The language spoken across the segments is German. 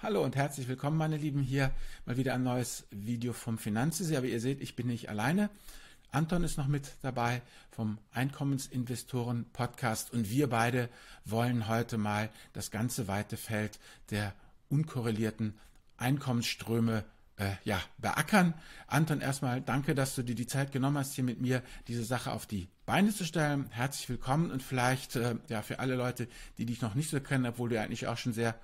Hallo und herzlich willkommen, meine Lieben. Hier mal wieder ein neues Video vom Finanzsee. Aber ihr seht, ich bin nicht alleine. Anton ist noch mit dabei vom Einkommensinvestoren Podcast und wir beide wollen heute mal das ganze weite Feld der unkorrelierten Einkommensströme äh, ja, beackern. Anton, erstmal danke, dass du dir die Zeit genommen hast, hier mit mir diese Sache auf die Beine zu stellen. Herzlich willkommen und vielleicht äh, ja für alle Leute, die dich noch nicht so kennen, obwohl du eigentlich auch schon sehr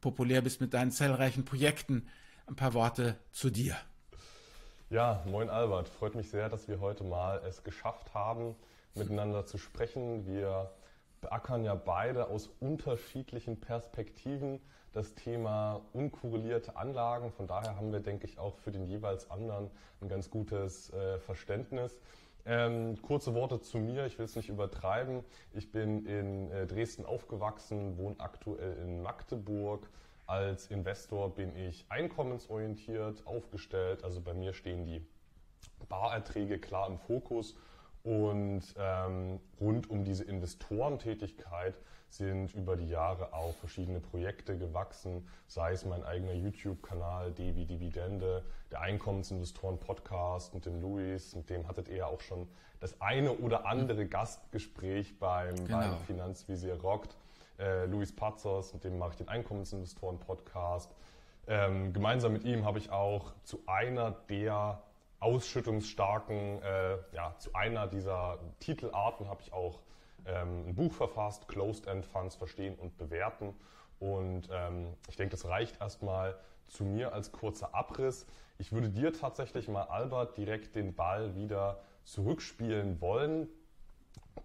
populär bist mit deinen zahlreichen Projekten, ein paar Worte zu dir. Ja, moin Albert. Freut mich sehr, dass wir heute mal es geschafft haben, miteinander zu sprechen. Wir beackern ja beide aus unterschiedlichen Perspektiven das Thema unkorrelierte Anlagen. Von daher haben wir, denke ich, auch für den jeweils anderen ein ganz gutes äh, Verständnis. Ähm, kurze Worte zu mir, ich will es nicht übertreiben. Ich bin in äh, Dresden aufgewachsen, wohne aktuell in Magdeburg. Als Investor bin ich einkommensorientiert aufgestellt. Also bei mir stehen die Barerträge klar im Fokus und ähm, rund um diese Investorentätigkeit sind über die Jahre auch verschiedene Projekte gewachsen, sei es mein eigener YouTube-Kanal, Devi Dividende, der Einkommensinvestoren-Podcast mit dem Luis, mit dem hattet ihr ja auch schon das eine oder andere Gastgespräch beim, genau. beim Finanzvisier Rockt. Äh, Luis Pazos, mit dem mache ich den Einkommensinvestoren-Podcast. Ähm, gemeinsam mit ihm habe ich auch zu einer der ausschüttungsstarken, äh, ja, zu einer dieser Titelarten habe ich auch ähm, ein Buch verfasst, Closed End Funds verstehen und bewerten. Und ähm, ich denke, das reicht erstmal zu mir als kurzer Abriss. Ich würde dir tatsächlich mal, Albert, direkt den Ball wieder zurückspielen wollen,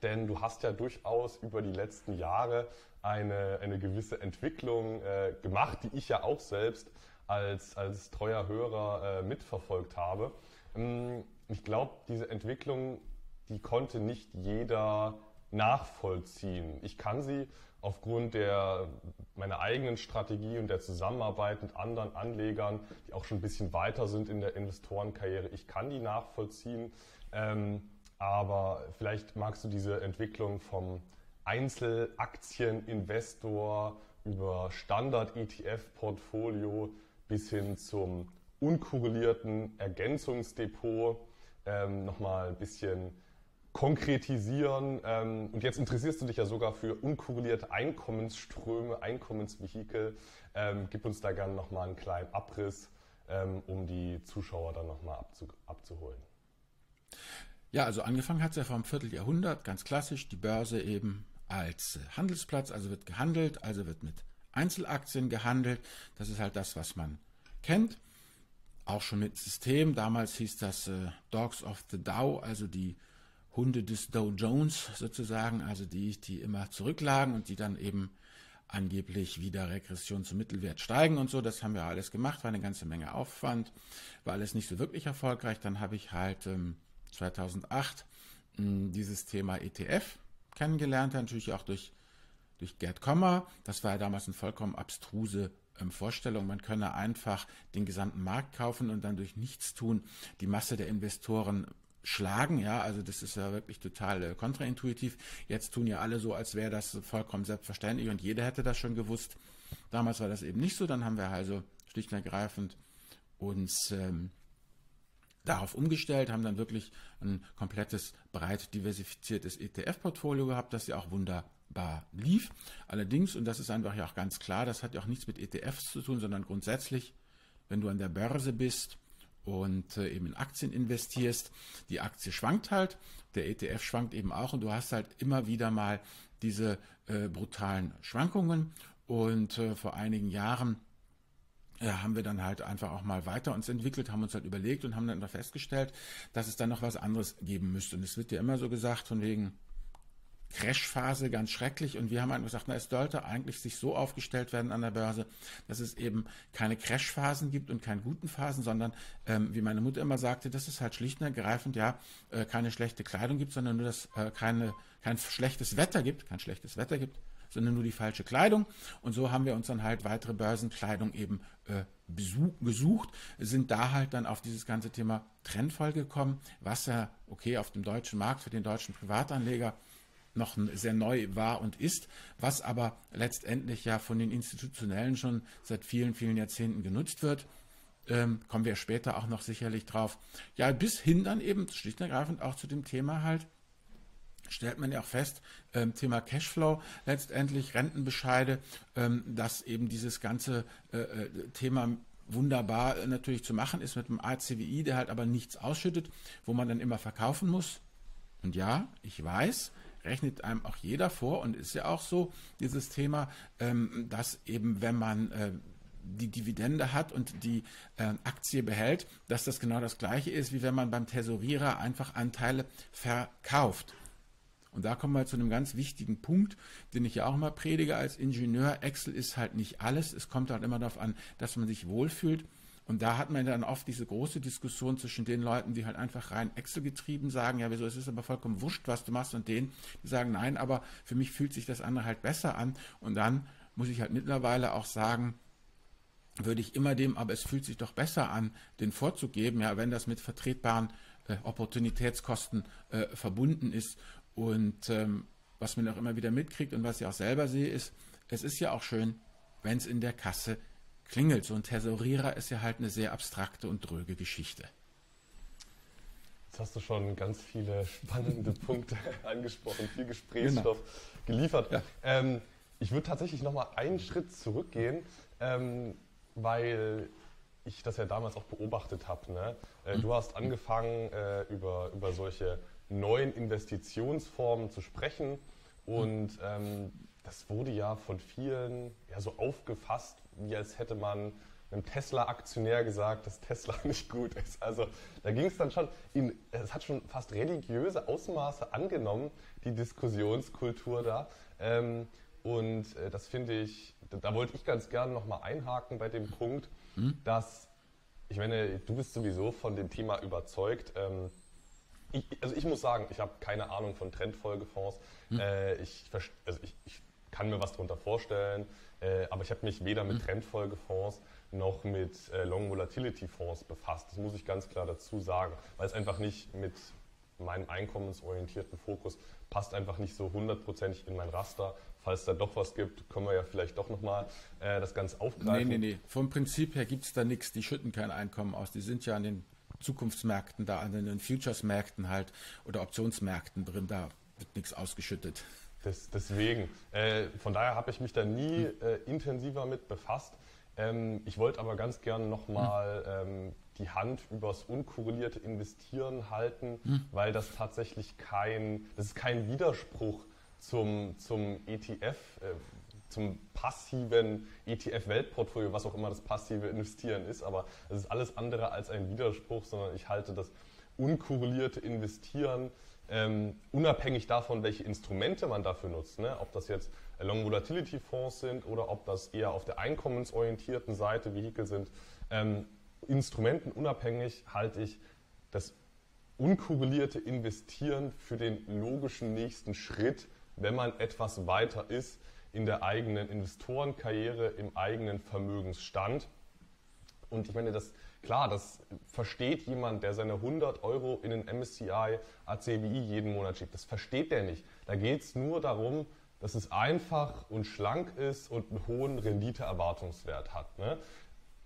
denn du hast ja durchaus über die letzten Jahre eine, eine gewisse Entwicklung äh, gemacht, die ich ja auch selbst als, als treuer Hörer äh, mitverfolgt habe. Ähm, ich glaube, diese Entwicklung, die konnte nicht jeder nachvollziehen. Ich kann sie aufgrund der, meiner eigenen Strategie und der Zusammenarbeit mit anderen Anlegern, die auch schon ein bisschen weiter sind in der Investorenkarriere, ich kann die nachvollziehen. Ähm, aber vielleicht magst du diese Entwicklung vom Einzelaktieninvestor über Standard-ETF-Portfolio bis hin zum unkorrelierten Ergänzungsdepot ähm, nochmal ein bisschen konkretisieren. Ähm, und jetzt interessierst du dich ja sogar für unkorrelierte Einkommensströme, Einkommensvehikel. Ähm, gib uns da gerne nochmal einen kleinen Abriss, ähm, um die Zuschauer dann nochmal abzu abzuholen. Ja, also angefangen hat es ja vor einem Vierteljahrhundert, ganz klassisch, die Börse eben als Handelsplatz, also wird gehandelt, also wird mit Einzelaktien gehandelt. Das ist halt das, was man kennt auch schon mit System. Damals hieß das äh, Dogs of the Dow, also die Hunde des Dow Jones sozusagen, also die, die immer zurücklagen und die dann eben angeblich wieder Regression zum Mittelwert steigen und so. Das haben wir alles gemacht, war eine ganze Menge Aufwand, war alles nicht so wirklich erfolgreich. Dann habe ich halt ähm, 2008 mh, dieses Thema ETF kennengelernt, natürlich auch durch, durch Gerd Kommer. Das war ja damals eine vollkommen abstruse Vorstellung, man könne einfach den gesamten Markt kaufen und dann durch nichts tun die Masse der Investoren schlagen, ja, also das ist ja wirklich total äh, kontraintuitiv. Jetzt tun ja alle so, als wäre das vollkommen selbstverständlich und jeder hätte das schon gewusst. Damals war das eben nicht so, dann haben wir also schlicht und ergreifend uns ähm, darauf umgestellt, haben dann wirklich ein komplettes, breit diversifiziertes ETF-Portfolio gehabt, das ja auch wunderbar lief. Allerdings, und das ist einfach ja auch ganz klar, das hat ja auch nichts mit ETFs zu tun, sondern grundsätzlich, wenn du an der Börse bist und äh, eben in Aktien investierst, die Aktie schwankt halt, der ETF schwankt eben auch und du hast halt immer wieder mal diese äh, brutalen Schwankungen und äh, vor einigen Jahren ja, haben wir dann halt einfach auch mal weiter uns entwickelt, haben uns halt überlegt und haben dann festgestellt, dass es dann noch was anderes geben müsste. Und es wird ja immer so gesagt, von wegen Crashphase, ganz schrecklich. Und wir haben einfach gesagt, na, es sollte eigentlich sich so aufgestellt werden an der Börse, dass es eben keine Crashphasen gibt und keine guten Phasen, sondern, ähm, wie meine Mutter immer sagte, dass es halt schlicht und ergreifend ja äh, keine schlechte Kleidung gibt, sondern nur, dass äh, keine, kein schlechtes Wetter gibt, kein schlechtes Wetter gibt, sondern nur die falsche Kleidung. Und so haben wir uns dann halt weitere Börsenkleidung eben äh, gesucht, sind da halt dann auf dieses ganze Thema Trendfall gekommen, was ja, okay, auf dem deutschen Markt für den deutschen Privatanleger noch sehr neu war und ist, was aber letztendlich ja von den Institutionellen schon seit vielen, vielen Jahrzehnten genutzt wird. Ähm, kommen wir später auch noch sicherlich drauf. Ja, bis hin dann eben schlicht und ergreifend auch zu dem Thema halt, stellt man ja auch fest, ähm, Thema Cashflow, letztendlich Rentenbescheide, ähm, dass eben dieses ganze äh, äh Thema wunderbar äh, natürlich zu machen ist mit dem ACWI, der halt aber nichts ausschüttet, wo man dann immer verkaufen muss. Und ja, ich weiß, rechnet einem auch jeder vor und ist ja auch so, dieses Thema, ähm, dass eben, wenn man äh, die Dividende hat und die äh, Aktie behält, dass das genau das gleiche ist, wie wenn man beim Tesorierer einfach Anteile verkauft. Und da kommen wir zu einem ganz wichtigen Punkt, den ich ja auch mal predige als Ingenieur. Excel ist halt nicht alles. Es kommt halt immer darauf an, dass man sich wohlfühlt. Und da hat man dann oft diese große Diskussion zwischen den Leuten, die halt einfach rein Excel getrieben sagen, ja, wieso, es ist aber vollkommen wurscht, was du machst, und denen, die sagen, nein, aber für mich fühlt sich das andere halt besser an. Und dann muss ich halt mittlerweile auch sagen, würde ich immer dem, aber es fühlt sich doch besser an, den vorzugeben, ja, wenn das mit vertretbaren äh, Opportunitätskosten äh, verbunden ist. Und ähm, was man auch immer wieder mitkriegt und was ich auch selber sehe, ist, es ist ja auch schön, wenn es in der Kasse klingelt. So ein Tesorierer ist ja halt eine sehr abstrakte und dröge Geschichte. Jetzt hast du schon ganz viele spannende Punkte angesprochen, viel Gesprächsstoff genau. geliefert. Ja. Ähm, ich würde tatsächlich nochmal einen Schritt zurückgehen, ähm, weil ich das ja damals auch beobachtet habe. Ne? Äh, mhm. Du hast angefangen, äh, über, über solche neuen Investitionsformen zu sprechen. Und ähm, das wurde ja von vielen ja, so aufgefasst, wie als hätte man einem Tesla-Aktionär gesagt, dass Tesla nicht gut ist. Also da ging es dann schon, in, es hat schon fast religiöse Ausmaße angenommen, die Diskussionskultur da. Ähm, und äh, das finde ich, da, da, wollte ich ganz gerne nochmal einhaken bei dem Punkt, mhm. dass, ich meine, du bist sowieso von dem Thema überzeugt. Ähm, ich, also ich muss sagen, ich habe keine Ahnung von Trendfolgefonds. Hm. Äh, ich, also ich, ich, kann mir was darunter vorstellen, äh, aber ich habe mich weder mit hm. Trendfolgefonds noch mit äh, Long Volatility Fonds befasst. Das muss ich ganz klar dazu sagen, weil es einfach nicht mit meinem einkommensorientierten Fokus passt einfach nicht so hundertprozentig in mein Raster. Falls da doch was gibt, können wir ja vielleicht doch nochmal äh, das Ganze aufgreifen. Nee, nee, nee. Vom Prinzip her gibt es da nichts. Die schütten kein Einkommen aus. Die sind ja an den Zukunftsmärkten, da an den Futures-Märkten halt oder Optionsmärkten drin, da wird nichts ausgeschüttet. Das, deswegen, äh, von daher habe ich mich da nie äh, intensiver mit befasst. Ähm, ich wollte aber ganz gerne nochmal ähm, die Hand übers unkorrelierte Investieren halten, hm. weil das tatsächlich kein, das ist kein Widerspruch zum, zum ETF. Äh, zum passiven ETF-Weltportfolio, was auch immer das passive Investieren ist. Aber es ist alles andere als ein Widerspruch, sondern ich halte das unkorrelierte Investieren ähm, unabhängig davon, welche Instrumente man dafür nutzt, ne? ob das jetzt Long Volatility Fonds sind oder ob das eher auf der einkommensorientierten Seite Vehikel sind, ähm, Instrumenten unabhängig halte ich das unkorrelierte Investieren für den logischen nächsten Schritt, wenn man etwas weiter ist in der eigenen Investorenkarriere, im eigenen Vermögensstand. Und ich meine, das, klar, das versteht jemand, der seine 100 Euro in den MSCI ACWI jeden Monat schiebt. Das versteht der nicht. Da geht es nur darum, dass es einfach und schlank ist und einen hohen Renditeerwartungswert hat. Ne?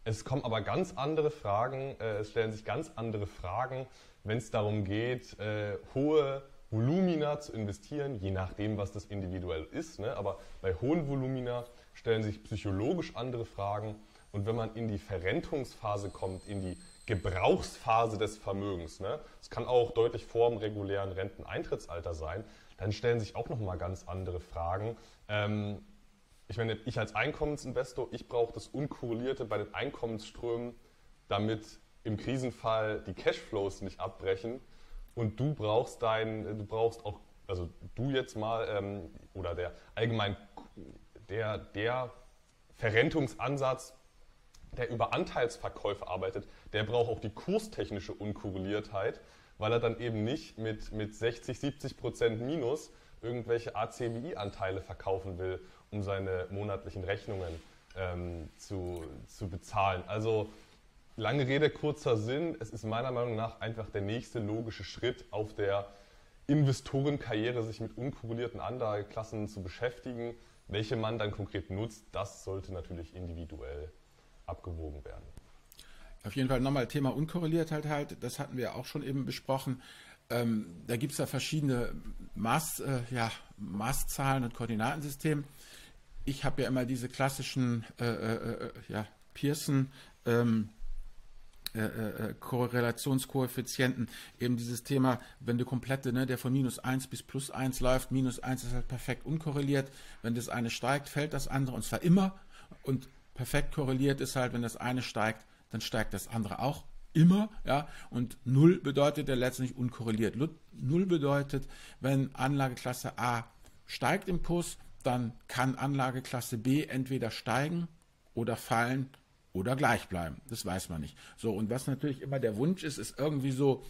Es kommen aber ganz andere Fragen, äh, es stellen sich ganz andere Fragen, wenn es darum geht, äh, hohe Volumina zu investieren, je nachdem, was das individuell ist. Ne? Aber bei hohen Volumina stellen sich psychologisch andere Fragen. Und wenn man in die Verrentungsphase kommt, in die Gebrauchsphase des Vermögens, ne? das kann auch deutlich vor dem regulären Renteneintrittsalter sein, dann stellen sich auch nochmal ganz andere Fragen. Ähm, ich meine, ich als Einkommensinvestor, ich brauche das Unkorrelierte bei den Einkommensströmen, damit im Krisenfall die Cashflows nicht abbrechen und du brauchst dein, du brauchst auch, also du jetzt mal ähm, oder der allgemein der, der Verrentungsansatz, der über Anteilsverkäufe arbeitet, der braucht auch die kurstechnische Unkorreliertheit, weil er dann eben nicht mit, mit 60, 70 Prozent Minus irgendwelche ACWI-Anteile verkaufen will, um seine monatlichen Rechnungen ähm, zu, zu bezahlen. Also Lange Rede, kurzer Sinn. Es ist meiner Meinung nach einfach der nächste logische Schritt auf der Investorenkarriere sich mit unkorrelierten Anlageklassen zu beschäftigen. Welche man dann konkret nutzt, das sollte natürlich individuell abgewogen werden. Auf jeden Fall nochmal Thema Unkorreliertheit halt, das hatten wir auch schon eben besprochen. Ähm, da gibt es ja verschiedene Maß, äh, ja, Maßzahlen und Koordinatensysteme. Ich habe ja immer diese klassischen äh, äh, äh ja, Pearson ähm, äh, äh, Korrelationskoeffizienten, eben dieses Thema, wenn du komplette, ne, der von minus 1 bis plus 1 läuft, minus 1 ist halt perfekt unkorreliert. Wenn das eine steigt, fällt das andere und zwar immer. Und perfekt korreliert ist halt, wenn das eine steigt, dann steigt das andere auch immer, ja, und null bedeutet ja letztendlich unkorreliert. Null bedeutet, wenn Anlageklasse A steigt im Kurs, dann kann Anlageklasse B entweder steigen oder fallen oder gleich bleiben. Das weiß man nicht. So, und was natürlich immer der Wunsch ist, ist irgendwie so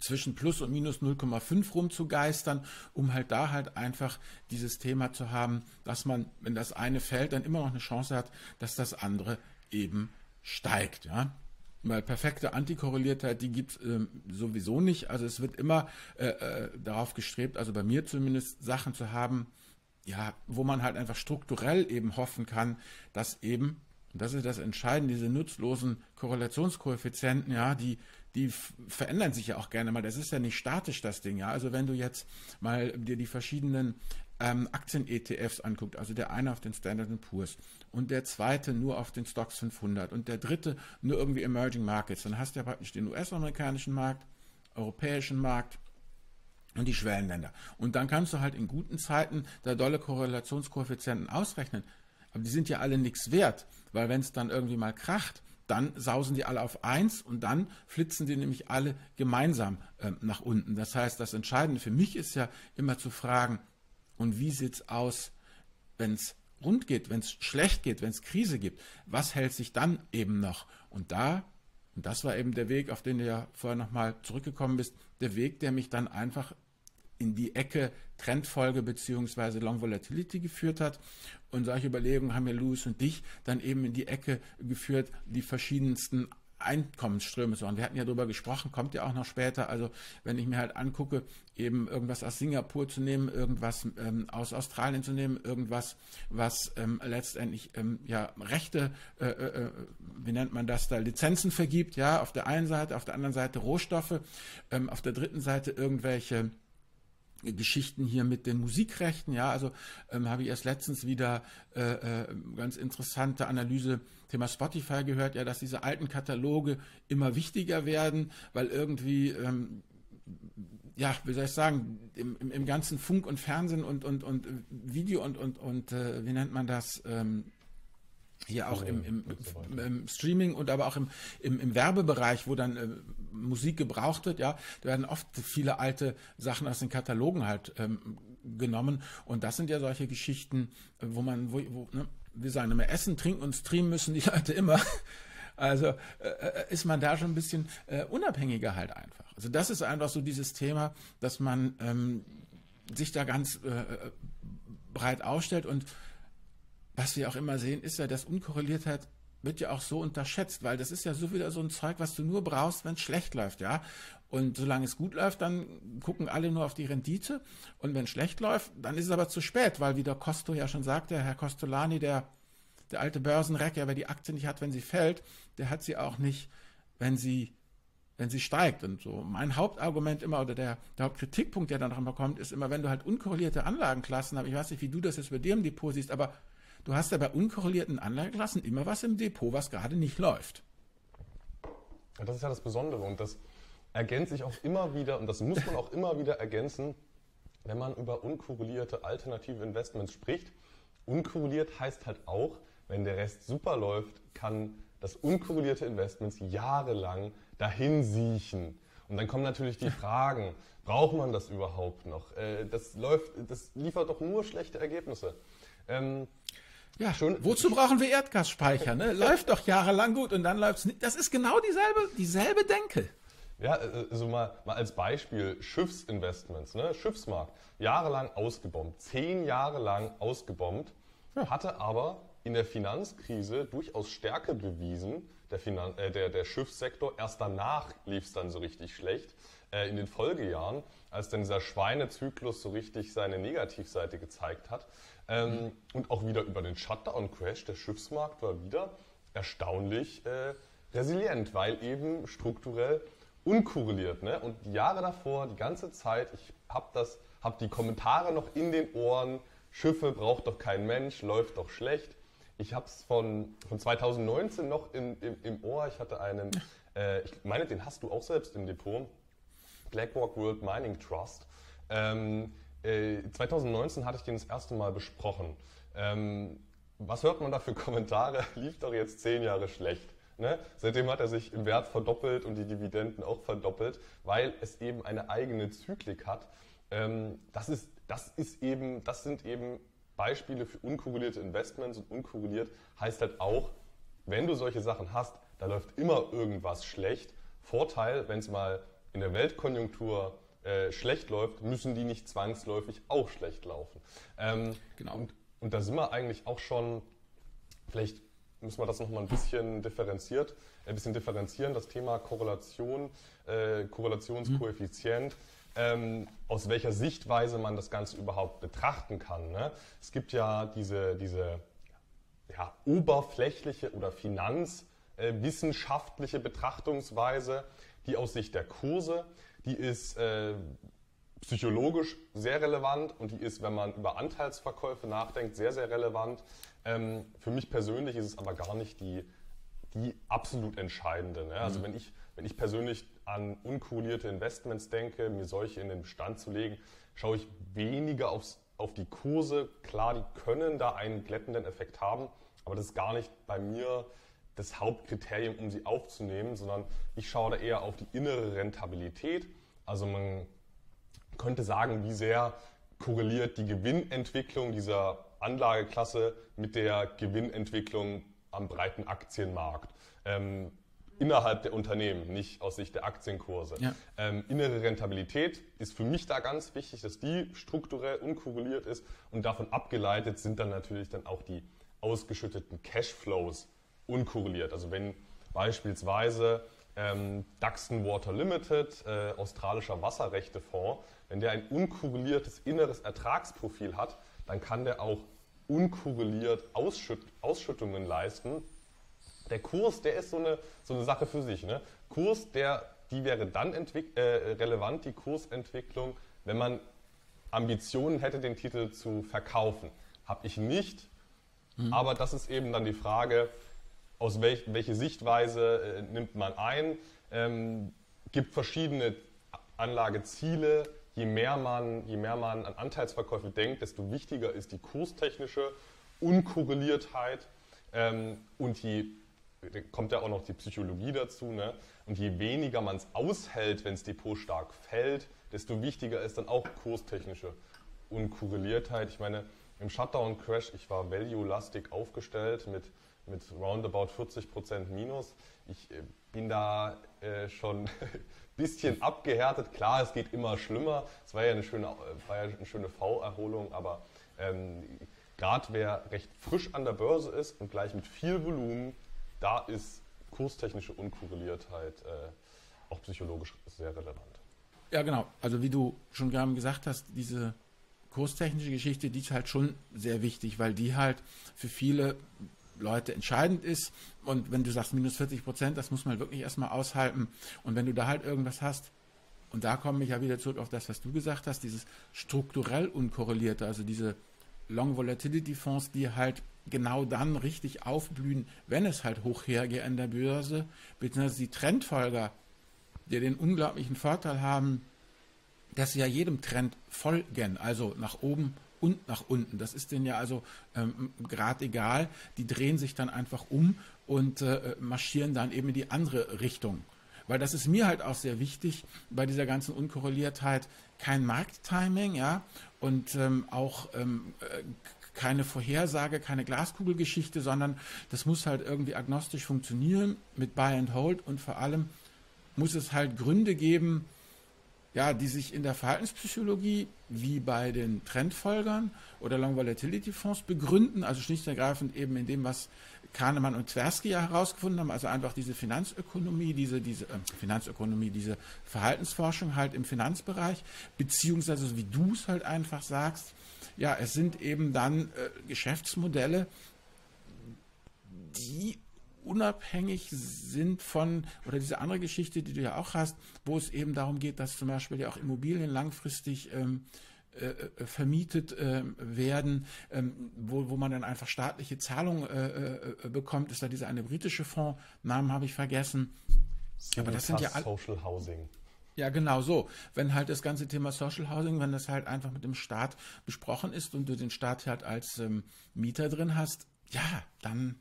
zwischen plus und minus 0,5 rumzugeistern, um halt da halt einfach dieses Thema zu haben, dass man, wenn das eine fällt, dann immer noch eine Chance hat, dass das andere eben steigt. Ja? Weil perfekte Antikorreliertheit, die gibt es ähm, sowieso nicht. Also es wird immer äh, äh, darauf gestrebt, also bei mir zumindest, Sachen zu haben, ja, wo man halt einfach strukturell eben hoffen kann, dass eben, und das ist das Entscheidende, diese nutzlosen Korrelationskoeffizienten, ja, die, die verändern sich ja auch gerne mal. Das ist ja nicht statisch, das Ding, ja. Also wenn du jetzt mal dir die verschiedenen ähm, Aktien-ETFs anguckt, also der eine auf den Standard Poor's und der zweite nur auf den Stocks 500 und der dritte nur irgendwie Emerging Markets, dann hast du ja praktisch den US-amerikanischen Markt, europäischen Markt und die Schwellenländer. Und dann kannst du halt in guten Zeiten da dolle Korrelationskoeffizienten ausrechnen. Aber die sind ja alle nichts wert, weil wenn es dann irgendwie mal kracht, dann sausen die alle auf 1 und dann flitzen die nämlich alle gemeinsam äh, nach unten. Das heißt, das Entscheidende für mich ist ja immer zu fragen, und wie sieht es aus, wenn es rund geht, wenn es schlecht geht, wenn es Krise gibt? Was hält sich dann eben noch? Und da, und das war eben der Weg, auf den du ja vorher nochmal zurückgekommen bist, der Weg, der mich dann einfach in die Ecke Trendfolge bzw. Long Volatility geführt hat. Und solche Überlegungen haben ja Louis und dich dann eben in die Ecke geführt, die verschiedensten Einkommensströme so. Und wir hatten ja darüber gesprochen, kommt ja auch noch später. Also wenn ich mir halt angucke, eben irgendwas aus Singapur zu nehmen, irgendwas ähm, aus Australien zu nehmen, irgendwas, was ähm, letztendlich ähm, ja Rechte, äh, äh, äh wie nennt man das da, Lizenzen vergibt, ja, auf der einen Seite, auf der anderen Seite Rohstoffe, ähm, auf der dritten Seite irgendwelche Geschichten hier mit den Musikrechten. Ja, also ähm, habe ich erst letztens wieder äh, äh, ganz interessante Analyse Thema Spotify gehört, ja, dass diese alten Kataloge immer wichtiger werden, weil irgendwie ähm, ja, wie soll ich sagen, im, im, im, ganzen Funk und Fernsehen und, und, und Video und, und, und äh, wie nennt man das? Ähm, hier auch im, im, im, Streaming und aber auch im, im, im Werbebereich, wo dann äh, Musik gebraucht wird, ja, da werden oft viele alte Sachen aus den Katalogen halt ähm, genommen. Und das sind ja solche Geschichten, äh, wo man, wo, wo ne, wir sagen immer, essen, trinken und streamen müssen die Leute immer. Also äh, äh, ist man da schon ein bisschen äh, unabhängiger halt einfach. Also das ist einfach so dieses Thema, dass man ähm, sich da ganz äh, äh breit aufstellt und was wir auch immer sehen, ist ja, dass Unkorreliertheit wird ja auch so unterschätzt, weil das ist ja so wieder so ein Zeug, was du nur brauchst, wenn es schlecht läuft, ja. Und solange es gut läuft, dann gucken alle nur auf die Rendite. Und wenn es schlecht läuft, dann ist es aber zu spät, weil wie der Costo ja schon sagte, Herr Costolani, der, der alte Börsenreck, ja, wer die Aktie nicht hat, wenn sie fällt, der hat sie auch nicht, wenn sie wenn sie steigt. Und so mein Hauptargument immer oder der, der Hauptkritikpunkt, der dann noch immer kommt, ist immer, wenn du halt unkorrelierte Anlagenklassen hast, ich weiß nicht, wie du das jetzt bei dir im Depot siehst, aber Du hast ja bei unkorrelierten Anlageklassen immer was im Depot, was gerade nicht läuft. Das ist ja das Besondere und das ergänzt sich auch immer wieder und das muss man auch immer wieder ergänzen, wenn man über unkorrelierte alternative Investments spricht. Unkorreliert heißt halt auch, wenn der Rest super läuft, kann das unkorrelierte Investments jahrelang dahin siechen. Und dann kommen natürlich die Fragen, braucht man das überhaupt noch? Äh, das, läuft, das liefert doch nur schlechte Ergebnisse. Ähm, ja, schon. Wozu brauchen wir Erdgasspeicher? Ne? Läuft doch jahrelang gut und dann läuft es nicht. Das ist genau dieselbe, dieselbe Denke. Ja, also mal, mal als Beispiel Schiffsinvestments, ne? Schiffsmarkt, jahrelang ausgebombt, zehn Jahre lang ausgebombt, ja. hatte aber in der Finanzkrise durchaus Stärke bewiesen, der, Finan äh, der, der Schiffssektor. Erst danach lief es dann so richtig schlecht, äh, in den Folgejahren, als dann dieser Schweinezyklus so richtig seine Negativseite gezeigt hat. Ähm, mhm. Und auch wieder über den Shutdown-Crash, der Schiffsmarkt war wieder erstaunlich äh, resilient, weil eben strukturell unkorreliert. Ne? Und die Jahre davor, die ganze Zeit, ich habe das, habe die Kommentare noch in den Ohren, Schiffe braucht doch kein Mensch, läuft doch schlecht. Ich habe es von, von 2019 noch in, im, im Ohr. Ich hatte einen, äh, ich meine, den hast du auch selbst im Depot, BlackRock World Mining Trust. Ähm, äh, 2019 hatte ich den das erste Mal besprochen. Ähm, was hört man da für Kommentare? Lief doch jetzt zehn Jahre schlecht. Ne? Seitdem hat er sich im Wert verdoppelt und die Dividenden auch verdoppelt, weil es eben eine eigene Zyklik hat. Ähm, das, ist, das, ist eben, das sind eben Beispiele für unkorrelierte Investments und unkorreliert heißt halt auch, wenn du solche Sachen hast, da läuft immer irgendwas schlecht. Vorteil, wenn es mal in der Weltkonjunktur äh, schlecht läuft, müssen die nicht zwangsläufig auch schlecht laufen. Ähm, genau. Und, und da sind wir eigentlich auch schon, vielleicht müssen wir das nochmal ein bisschen differenziert, ein bisschen differenzieren, das Thema Korrelation, äh, Korrelationskoeffizient. Mhm. Ähm, aus welcher Sichtweise man das Ganze überhaupt betrachten kann. Ne? Es gibt ja diese, diese ja, oberflächliche oder finanzwissenschaftliche äh, Betrachtungsweise, die aus Sicht der Kurse, die ist äh, psychologisch sehr relevant und die ist, wenn man über Anteilsverkäufe nachdenkt, sehr, sehr relevant. Ähm, für mich persönlich ist es aber gar nicht die, die absolut entscheidende. Ne? Also mhm. wenn, ich, wenn ich persönlich an unkorrelierte Investments denke, mir solche in den Bestand zu legen, schaue ich weniger aufs, auf die Kurse. Klar, die können da einen glättenden Effekt haben, aber das ist gar nicht bei mir das Hauptkriterium, um sie aufzunehmen, sondern ich schaue da eher auf die innere Rentabilität. Also man könnte sagen, wie sehr korreliert die Gewinnentwicklung dieser Anlageklasse mit der Gewinnentwicklung am breiten Aktienmarkt. Ähm, innerhalb der Unternehmen, nicht aus Sicht der Aktienkurse. Ja. Ähm, innere Rentabilität ist für mich da ganz wichtig, dass die strukturell unkorreliert ist und davon abgeleitet sind dann natürlich dann auch die ausgeschütteten Cashflows unkorreliert. Also wenn beispielsweise ähm, Duxton Water Limited, äh, australischer Wasserrechtefonds, wenn der ein unkorreliertes inneres Ertragsprofil hat, dann kann der auch unkorreliert Ausschütt Ausschüttungen leisten. Der Kurs, der ist so eine, so eine Sache für sich. Ne? Kurs, der, die wäre dann äh, relevant, die Kursentwicklung, wenn man Ambitionen hätte, den Titel zu verkaufen. Habe ich nicht. Mhm. Aber das ist eben dann die Frage, aus welch, welche Sichtweise äh, nimmt man ein. Ähm, gibt verschiedene Anlageziele, je mehr man, je mehr man an Anteilsverkäufe denkt, desto wichtiger ist die kurstechnische Unkorreliertheit ähm, und je kommt ja auch noch die Psychologie dazu. Ne? Und je weniger man es aushält, wenn das Depot stark fällt, desto wichtiger ist dann auch kurstechnische Unkorreliertheit. Ich meine, im Shutdown-Crash, ich war value-lastig aufgestellt mit, mit roundabout 40% Minus. Ich äh, bin da äh, schon bisschen abgehärtet. Klar, es geht immer schlimmer. Es war ja eine schöne, war ja eine schöne V-Erholung, aber ähm, gerade wer recht frisch an der Börse ist und gleich mit viel Volumen, da ist kurstechnische Unkorreliertheit äh, auch psychologisch sehr relevant. Ja, genau. Also wie du schon gerade gesagt hast, diese kurstechnische Geschichte, die ist halt schon sehr wichtig, weil die halt für viele Leute entscheidend ist. Und wenn du sagst minus 40 Prozent, das muss man wirklich erstmal aushalten. Und wenn du da halt irgendwas hast, und da komme ich ja wieder zurück auf das, was du gesagt hast, dieses strukturell unkorrelierte, also diese Long Volatility Fonds, die halt genau dann richtig aufblühen, wenn es halt hoch hergeht an der Börse, beziehungsweise die Trendfolger, die den unglaublichen Vorteil haben, dass sie ja jedem Trend folgen, also nach oben und nach unten. Das ist denen ja also ähm, gerade egal. Die drehen sich dann einfach um und äh, marschieren dann eben in die andere Richtung. Weil das ist mir halt auch sehr wichtig bei dieser ganzen Unkorreliertheit. Kein Markttiming, ja, und ähm, auch ähm, äh, keine Vorhersage, keine Glaskugelgeschichte, sondern das muss halt irgendwie agnostisch funktionieren mit Buy and Hold und vor allem muss es halt Gründe geben, ja, die sich in der Verhaltenspsychologie wie bei den Trendfolgern oder Long Volatility Fonds begründen, also schlicht und ergreifend eben in dem, was Kahnemann und Tversky ja herausgefunden haben, also einfach diese Finanzökonomie, diese, diese äh, Finanzökonomie, diese Verhaltensforschung halt im Finanzbereich, beziehungsweise wie du es halt einfach sagst, ja, es sind eben dann äh, Geschäftsmodelle, die unabhängig sind von, oder diese andere Geschichte, die du ja auch hast, wo es eben darum geht, dass zum Beispiel ja auch Immobilien langfristig ähm, äh, äh vermietet äh, werden, ähm, wo, wo man dann einfach staatliche Zahlungen äh, äh bekommt, ist da dieser eine britische Fonds, Namen habe ich vergessen. Aber das sind ja Social Housing. Ja, genau so. Wenn halt das ganze Thema Social Housing, wenn das halt einfach mit dem Staat besprochen ist und du den Staat halt als ähm, Mieter drin hast, ja, dann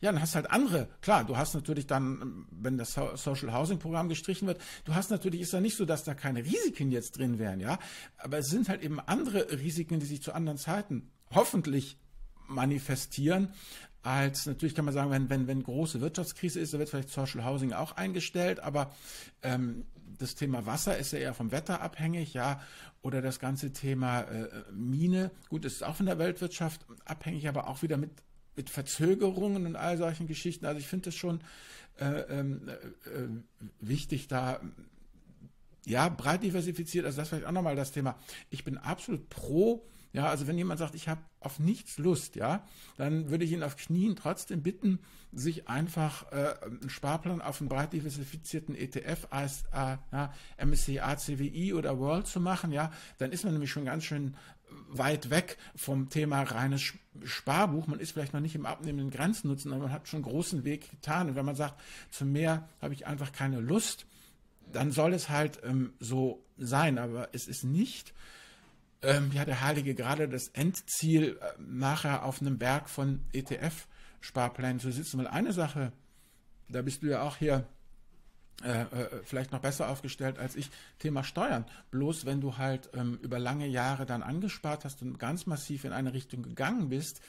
ja, dann hast halt andere. Klar, du hast natürlich dann, wenn das Social Housing Programm gestrichen wird, du hast natürlich, ist ja nicht so, dass da keine Risiken jetzt drin wären, ja. Aber es sind halt eben andere Risiken, die sich zu anderen Zeiten hoffentlich manifestieren, als natürlich kann man sagen, wenn, wenn, wenn große Wirtschaftskrise ist, da wird vielleicht Social Housing auch eingestellt, aber ähm, das Thema Wasser ist ja eher vom Wetter abhängig, ja, oder das ganze Thema äh, Mine, gut, ist auch von der Weltwirtschaft abhängig, aber auch wieder mit mit Verzögerungen und all solchen Geschichten. Also ich finde es schon äh, ähm, äh, wichtig, da ja breit diversifiziert. Also das vielleicht auch nochmal das Thema. Ich bin absolut pro. Ja, also wenn jemand sagt, ich habe auf nichts Lust, ja, dann würde ich ihn auf Knien trotzdem bitten, sich einfach äh, einen Sparplan auf einen breit diversifizierten ETF, als, äh, ja, MSCI, ACWI oder World zu machen, ja, dann ist man nämlich schon ganz schön weit weg vom Thema reines Sparbuch. Man ist vielleicht noch nicht im abnehmenden Grenznutzen, aber man hat schon großen Weg getan. Und wenn man sagt, zu mehr habe ich einfach keine Lust, dann soll es halt ähm, so sein. Aber es ist nicht, ähm, ja, der Heilige gerade das Endziel, äh, nachher auf einem Berg von ETF-Sparplänen zu sitzen. Weil eine Sache, da bist du ja auch hier äh, äh, vielleicht noch besser aufgestellt als ich, Thema Steuern. Bloß wenn du halt ähm, über lange Jahre dann angespart hast und ganz massiv in eine Richtung gegangen bist,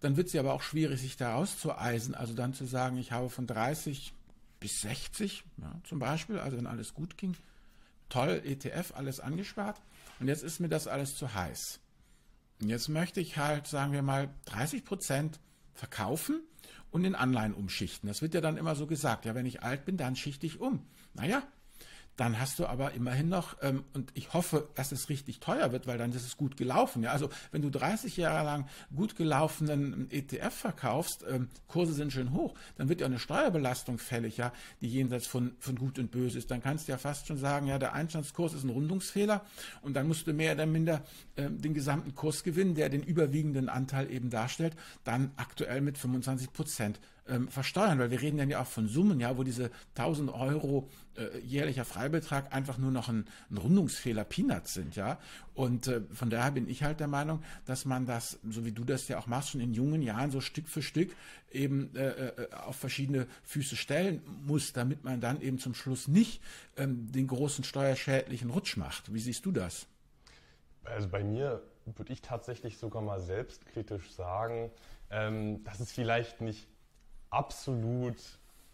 dann wird es ja aber auch schwierig, sich da rauszueisen. Also dann zu sagen, ich habe von 30 bis 60 ja, zum Beispiel, also wenn alles gut ging, toll, ETF, alles angespart. Und jetzt ist mir das alles zu heiß. Und jetzt möchte ich halt, sagen wir mal, 30 Prozent verkaufen und in Anleihen umschichten. Das wird ja dann immer so gesagt, ja, wenn ich alt bin, dann schichte ich um. Naja, dann hast du aber immerhin noch, ähm, und ich hoffe, dass es richtig teuer wird, weil dann ist es gut gelaufen. Ja? Also wenn du 30 Jahre lang gut gelaufenen ETF verkaufst, ähm, Kurse sind schön hoch, dann wird ja eine Steuerbelastung fällig, ja, die jenseits von, von Gut und Böse ist. Dann kannst du ja fast schon sagen, ja, der Einstandskurs ist ein Rundungsfehler und dann musst du mehr oder minder ähm, den gesamten Kurs gewinnen, der den überwiegenden Anteil eben darstellt, dann aktuell mit 25 Prozent ähm, versteuern, weil wir reden dann ja auch von Summen, ja, wo diese 1000 Euro äh, jährlicher Freibetrag einfach nur noch ein, ein Rundungsfehler Peanuts sind, ja. Und äh, von daher bin ich halt der Meinung, dass man das, so wie du das ja auch machst, schon in jungen Jahren so Stück für Stück eben äh, äh auf verschiedene Füße stellen muss, damit man dann eben zum Schluss nicht ähm, den großen steuerschädlichen Rutsch macht. Wie siehst du das? Also bei mir würde ich tatsächlich sogar mal selbstkritisch sagen, ähm, dass es vielleicht nicht absolut,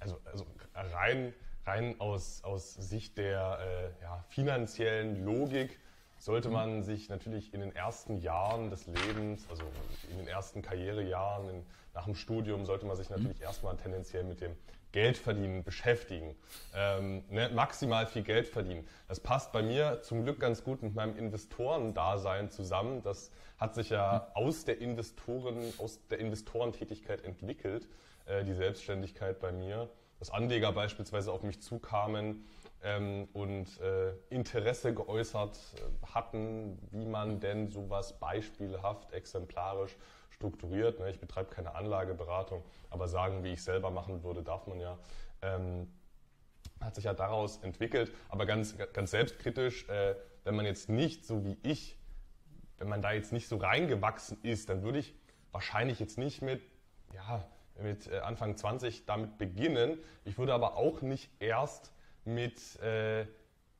also, also rein, rein aus, aus Sicht der äh, ja, finanziellen Logik sollte man sich natürlich in den ersten Jahren des Lebens, also in den ersten Karrierejahren in, nach dem Studium, sollte man sich natürlich erstmal tendenziell mit dem Geldverdienen beschäftigen. Ähm, ne, maximal viel Geld verdienen. Das passt bei mir zum Glück ganz gut mit meinem Investorendasein zusammen. Das hat sich ja aus der Investoren, aus der Investorentätigkeit entwickelt. Äh, die Selbstständigkeit bei mir, dass Anleger beispielsweise auf mich zukamen ähm, und äh, Interesse geäußert äh, hatten, wie man denn sowas beispielhaft, exemplarisch strukturiert. Ne? Ich betreibe keine Anlageberatung, aber sagen, wie ich selber machen würde, darf man ja. Ähm, hat sich ja daraus entwickelt, aber ganz, ganz selbstkritisch, äh, wenn man jetzt nicht so wie ich, wenn man da jetzt nicht so reingewachsen ist, dann würde ich wahrscheinlich jetzt nicht mit, ja, mit äh, Anfang 20 damit beginnen. Ich würde aber auch nicht erst mit äh,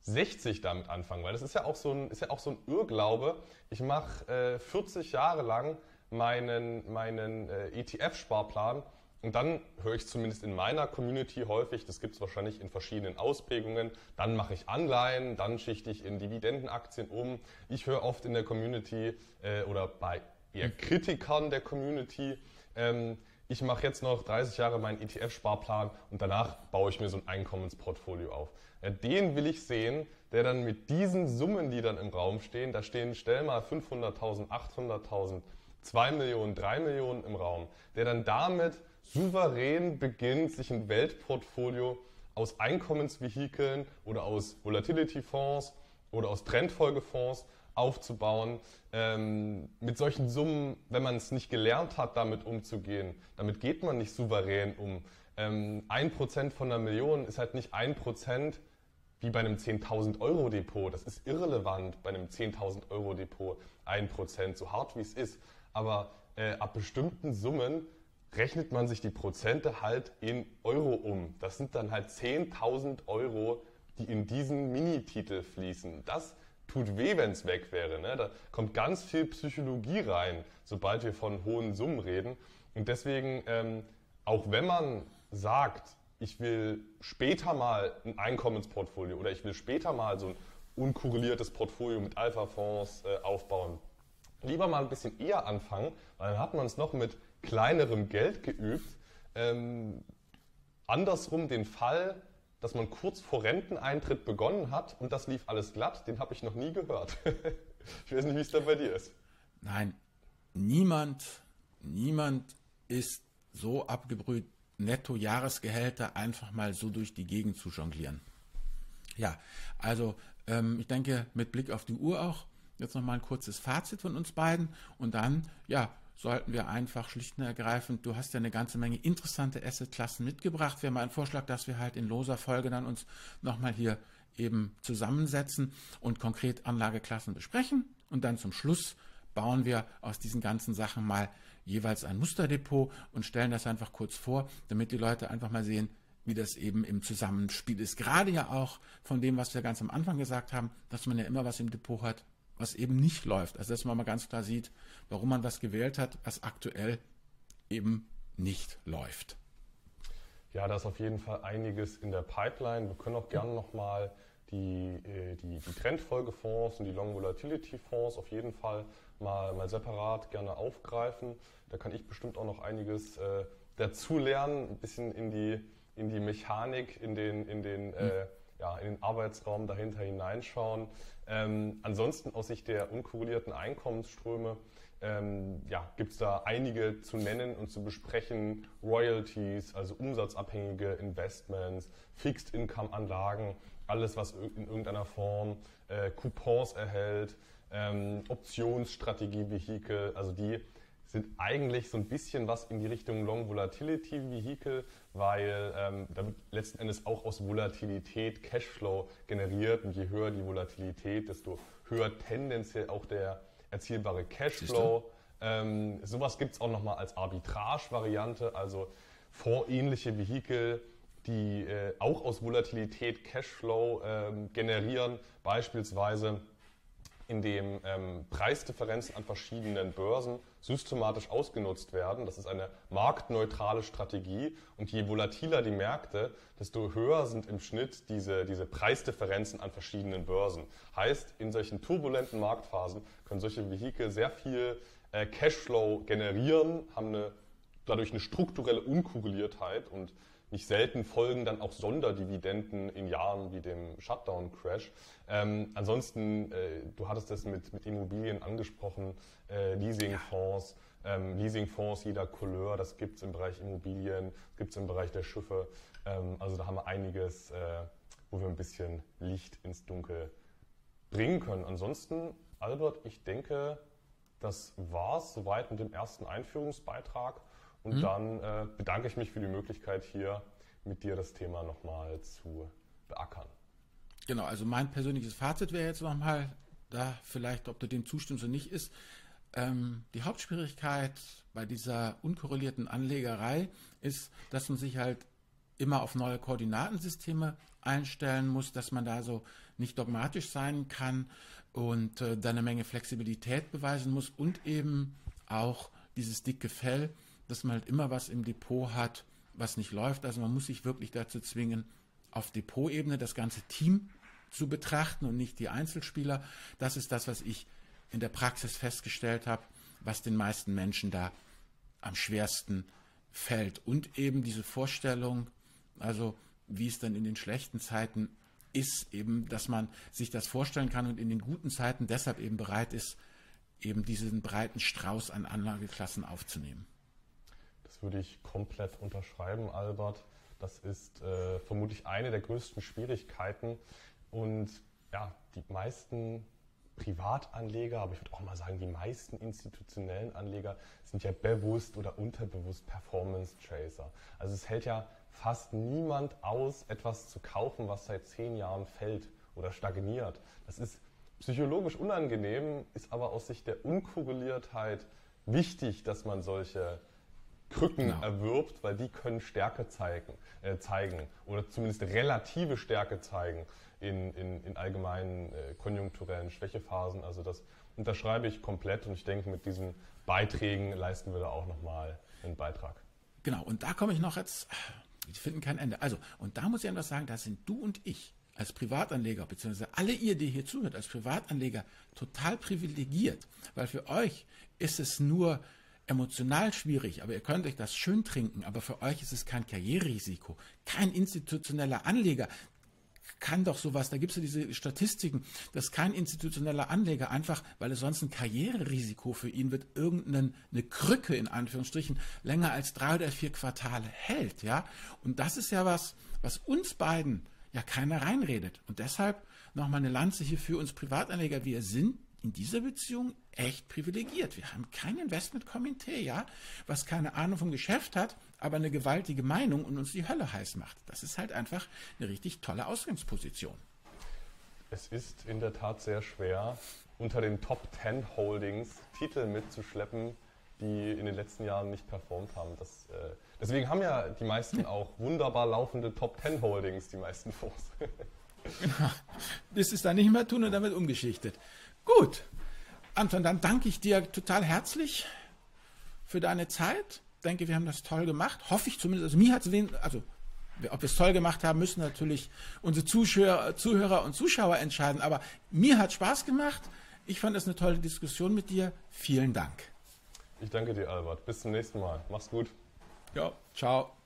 60 damit anfangen, weil das ist ja auch so ein, ist ja auch so ein Irrglaube. Ich mache äh, 40 Jahre lang meinen, meinen äh, ETF-Sparplan Und dann höre ich zumindest in meiner Community häufig, das gibt es wahrscheinlich in verschiedenen Ausprägungen, dann mache ich Anleihen, dann schichte ich in Dividendenaktien um. Ich höre oft in der Community äh, oder bei eher Kritikern der Community, ähm, ich mache jetzt noch 30 Jahre meinen ETF-Sparplan und danach baue ich mir so ein Einkommensportfolio auf. Ja, den will ich sehen, der dann mit diesen Summen, die dann im Raum stehen, da stehen, stell mal 500.000, 800.000, 2 Millionen, 3 Millionen im Raum, der dann damit souverän beginnt, sich ein Weltportfolio aus Einkommensvehikeln oder aus Volatility-Fonds oder aus Trendfolgefonds aufzubauen. Ähm, mit solchen Summen, wenn man es nicht gelernt hat, damit umzugehen, damit geht man nicht souverän um. Ähm, ein Prozent von einer Million ist halt nicht ein Prozent wie bei einem 10.000 Euro Depot. Das ist irrelevant bei einem 10.000 Euro Depot. Ein Prozent, so hart wie es ist. Aber äh, ab bestimmten Summen rechnet man sich die Prozente halt in Euro um. Das sind dann halt 10.000 Euro, die in diesen Minititel fließen. Das tut weh, wenn es weg wäre. Ne? Da kommt ganz viel Psychologie rein, sobald wir von hohen Summen reden. Und deswegen, ähm, auch wenn man sagt, ich will später mal ein Einkommensportfolio oder ich will später mal so ein unkorreliertes Portfolio mit Alpha-Fonds äh, aufbauen, lieber mal ein bisschen eher anfangen, weil dann hat man es noch mit kleinerem Geld geübt. Ähm, andersrum den Fall, dass man kurz vor Renteneintritt begonnen hat und das lief alles glatt, den habe ich noch nie gehört. ich weiß nicht, wie es da bei dir ist. Nein, niemand, niemand ist so abgebrüht, Netto-Jahresgehälter einfach mal so durch die Gegend zu jonglieren. Ja, also ähm, ich denke, mit Blick auf die Uhr auch, jetzt nochmal ein kurzes Fazit von uns beiden und dann, ja, sollten wir einfach schlicht und ergreifend, du hast ja eine ganze Menge interessante Assetklassen mitgebracht. Wäre mal ein Vorschlag, dass wir halt in loser Folge dann uns nochmal hier eben zusammensetzen und konkret Anlageklassen besprechen. Und dann zum Schluss bauen wir aus diesen ganzen Sachen mal jeweils ein Musterdepot und stellen das einfach kurz vor, damit die Leute einfach mal sehen, wie das eben im Zusammenspiel ist. Gerade ja auch von dem, was wir ganz am Anfang gesagt haben, dass man ja immer was im Depot hat, was eben nicht läuft. Also dass man mal ganz klar sieht, warum man was gewählt hat, was aktuell eben nicht läuft. Ja, da ist auf jeden Fall einiges in der Pipeline. Wir können auch gerne nochmal die, äh, die, die Trendfolgefonds und die Long Volatility Fonds auf jeden Fall mal, mal separat gerne aufgreifen. Da kann ich bestimmt auch noch einiges äh, dazu lernen, ein bisschen in die, in die Mechanik, in den, in den äh, hm ja, in den Arbeitsraum dahinter hineinschauen. Ähm, ansonsten aus Sicht der unkorrelierten Einkommensströme ähm, ja, gibt es da einige zu nennen und zu besprechen. Royalties, also umsatzabhängige Investments, Fixed Income Anlagen, alles was in irgendeiner Form äh, Coupons erhält, ähm, Optionsstrategie-Vehikel, also die sind eigentlich so ein bisschen was in die Richtung Long Volatility Vehicle, weil ähm, da wird letzten Endes auch aus Volatilität Cashflow generiert und je höher die Volatilität, desto höher tendenziell auch der erzielbare Cashflow. Ähm, sowas gibt es auch nochmal als Arbitrage-Variante, also vorähnliche Vehikel, die äh, auch aus Volatilität Cashflow ähm, generieren, beispielsweise indem ähm, Preisdifferenzen an verschiedenen Börsen systematisch ausgenutzt werden. Das ist eine marktneutrale Strategie und je volatiler die Märkte, desto höher sind im Schnitt diese, diese Preisdifferenzen an verschiedenen Börsen. Heißt, in solchen turbulenten Marktphasen können solche Vehikel sehr viel äh, Cashflow generieren, haben eine, dadurch eine strukturelle Unkorreliertheit und nicht selten folgen dann auch Sonderdividenden in Jahren wie dem Shutdown-Crash. Ähm, ansonsten, äh, du hattest das mit, mit Immobilien angesprochen, äh, Leasingfonds. Ähm, Leasingfonds jeder Couleur, das gibt es im Bereich Immobilien, gibt es im Bereich der Schiffe. Ähm, also da haben wir einiges, äh, wo wir ein bisschen Licht ins Dunkel bringen können. Ansonsten, Albert, ich denke, das war es soweit mit dem ersten Einführungsbeitrag. Und mhm. dann äh, bedanke ich mich für die Möglichkeit, hier mit dir das Thema nochmal zu beackern. Genau, also mein persönliches Fazit wäre jetzt nochmal, da vielleicht, ob du dem zustimmst oder nicht, ist, ähm, die Hauptschwierigkeit bei dieser unkorrelierten Anlegerei ist, dass man sich halt immer auf neue Koordinatensysteme einstellen muss, dass man da so nicht dogmatisch sein kann und äh, da eine Menge Flexibilität beweisen muss und eben auch dieses dicke Fell, dass man halt immer was im Depot hat, was nicht läuft. Also man muss sich wirklich dazu zwingen, auf Depotebene das ganze Team zu betrachten und nicht die Einzelspieler. Das ist das, was ich in der Praxis festgestellt habe, was den meisten Menschen da am schwersten fällt. Und eben diese Vorstellung, also wie es dann in den schlechten Zeiten ist, eben, dass man sich das vorstellen kann und in den guten Zeiten deshalb eben bereit ist, eben diesen breiten Strauß an Anlageklassen aufzunehmen. Würde ich komplett unterschreiben, Albert. Das ist äh, vermutlich eine der größten Schwierigkeiten. Und ja, die meisten Privatanleger, aber ich würde auch mal sagen, die meisten institutionellen Anleger sind ja bewusst oder unterbewusst Performance Chaser. Also es hält ja fast niemand aus, etwas zu kaufen, was seit zehn Jahren fällt oder stagniert. Das ist psychologisch unangenehm, ist aber aus Sicht der Unkorreliertheit wichtig, dass man solche Krücken genau. erwirbt, weil die können Stärke zeigen, äh, zeigen oder zumindest relative Stärke zeigen in, in, in allgemeinen äh, konjunkturellen Schwächephasen. Also das unterschreibe ich komplett und ich denke, mit diesen Beiträgen leisten wir da auch nochmal einen Beitrag. Genau, und da komme ich noch jetzt, die finden kein Ende. Also, und da muss ich etwas sagen, da sind du und ich als Privatanleger, beziehungsweise alle ihr, die hier zuhört, als Privatanleger total privilegiert, weil für euch ist es nur emotional schwierig, aber ihr könnt euch das schön trinken, aber für euch ist es kein Karriererisiko, kein institutioneller Anleger kann doch sowas, da gibt es ja diese Statistiken, dass kein institutioneller Anleger einfach, weil es sonst ein Karriererisiko für ihn wird, irgendeine Krücke in Anführungsstrichen länger als drei oder vier Quartale hält, ja. Und das ist ja was, was uns beiden ja keiner reinredet. Und deshalb nochmal eine Lanze hier für uns Privatanleger. Wir sind in dieser Beziehung echt privilegiert. Wir haben kein Investmentkomitee, ja, was keine Ahnung vom Geschäft hat, aber eine gewaltige Meinung und uns die Hölle heiß macht. Das ist halt einfach eine richtig tolle Ausgangsposition. Es ist in der Tat sehr schwer, unter den Top 10 Holdings Titel mitzuschleppen, die in den letzten Jahren nicht performt haben. Das, äh, deswegen haben ja die meisten auch wunderbar laufende Top 10 Holdings, die meisten Fonds. genau. Das ist dann nicht mehr tun und damit umgeschichtet. Gut. Anton, dann danke ich dir total herzlich für deine Zeit. Denke, wir haben das toll gemacht. Hoffe ich zumindest. Also mir hat es also ob wir es toll gemacht haben, müssen natürlich unsere Zuschauer, Zuhörer und Zuschauer entscheiden. Aber mir hat Spaß gemacht. Ich fand es eine tolle Diskussion mit dir. Vielen Dank. Ich danke dir, Albert. Bis zum nächsten Mal. Mach's gut. Ja, ciao.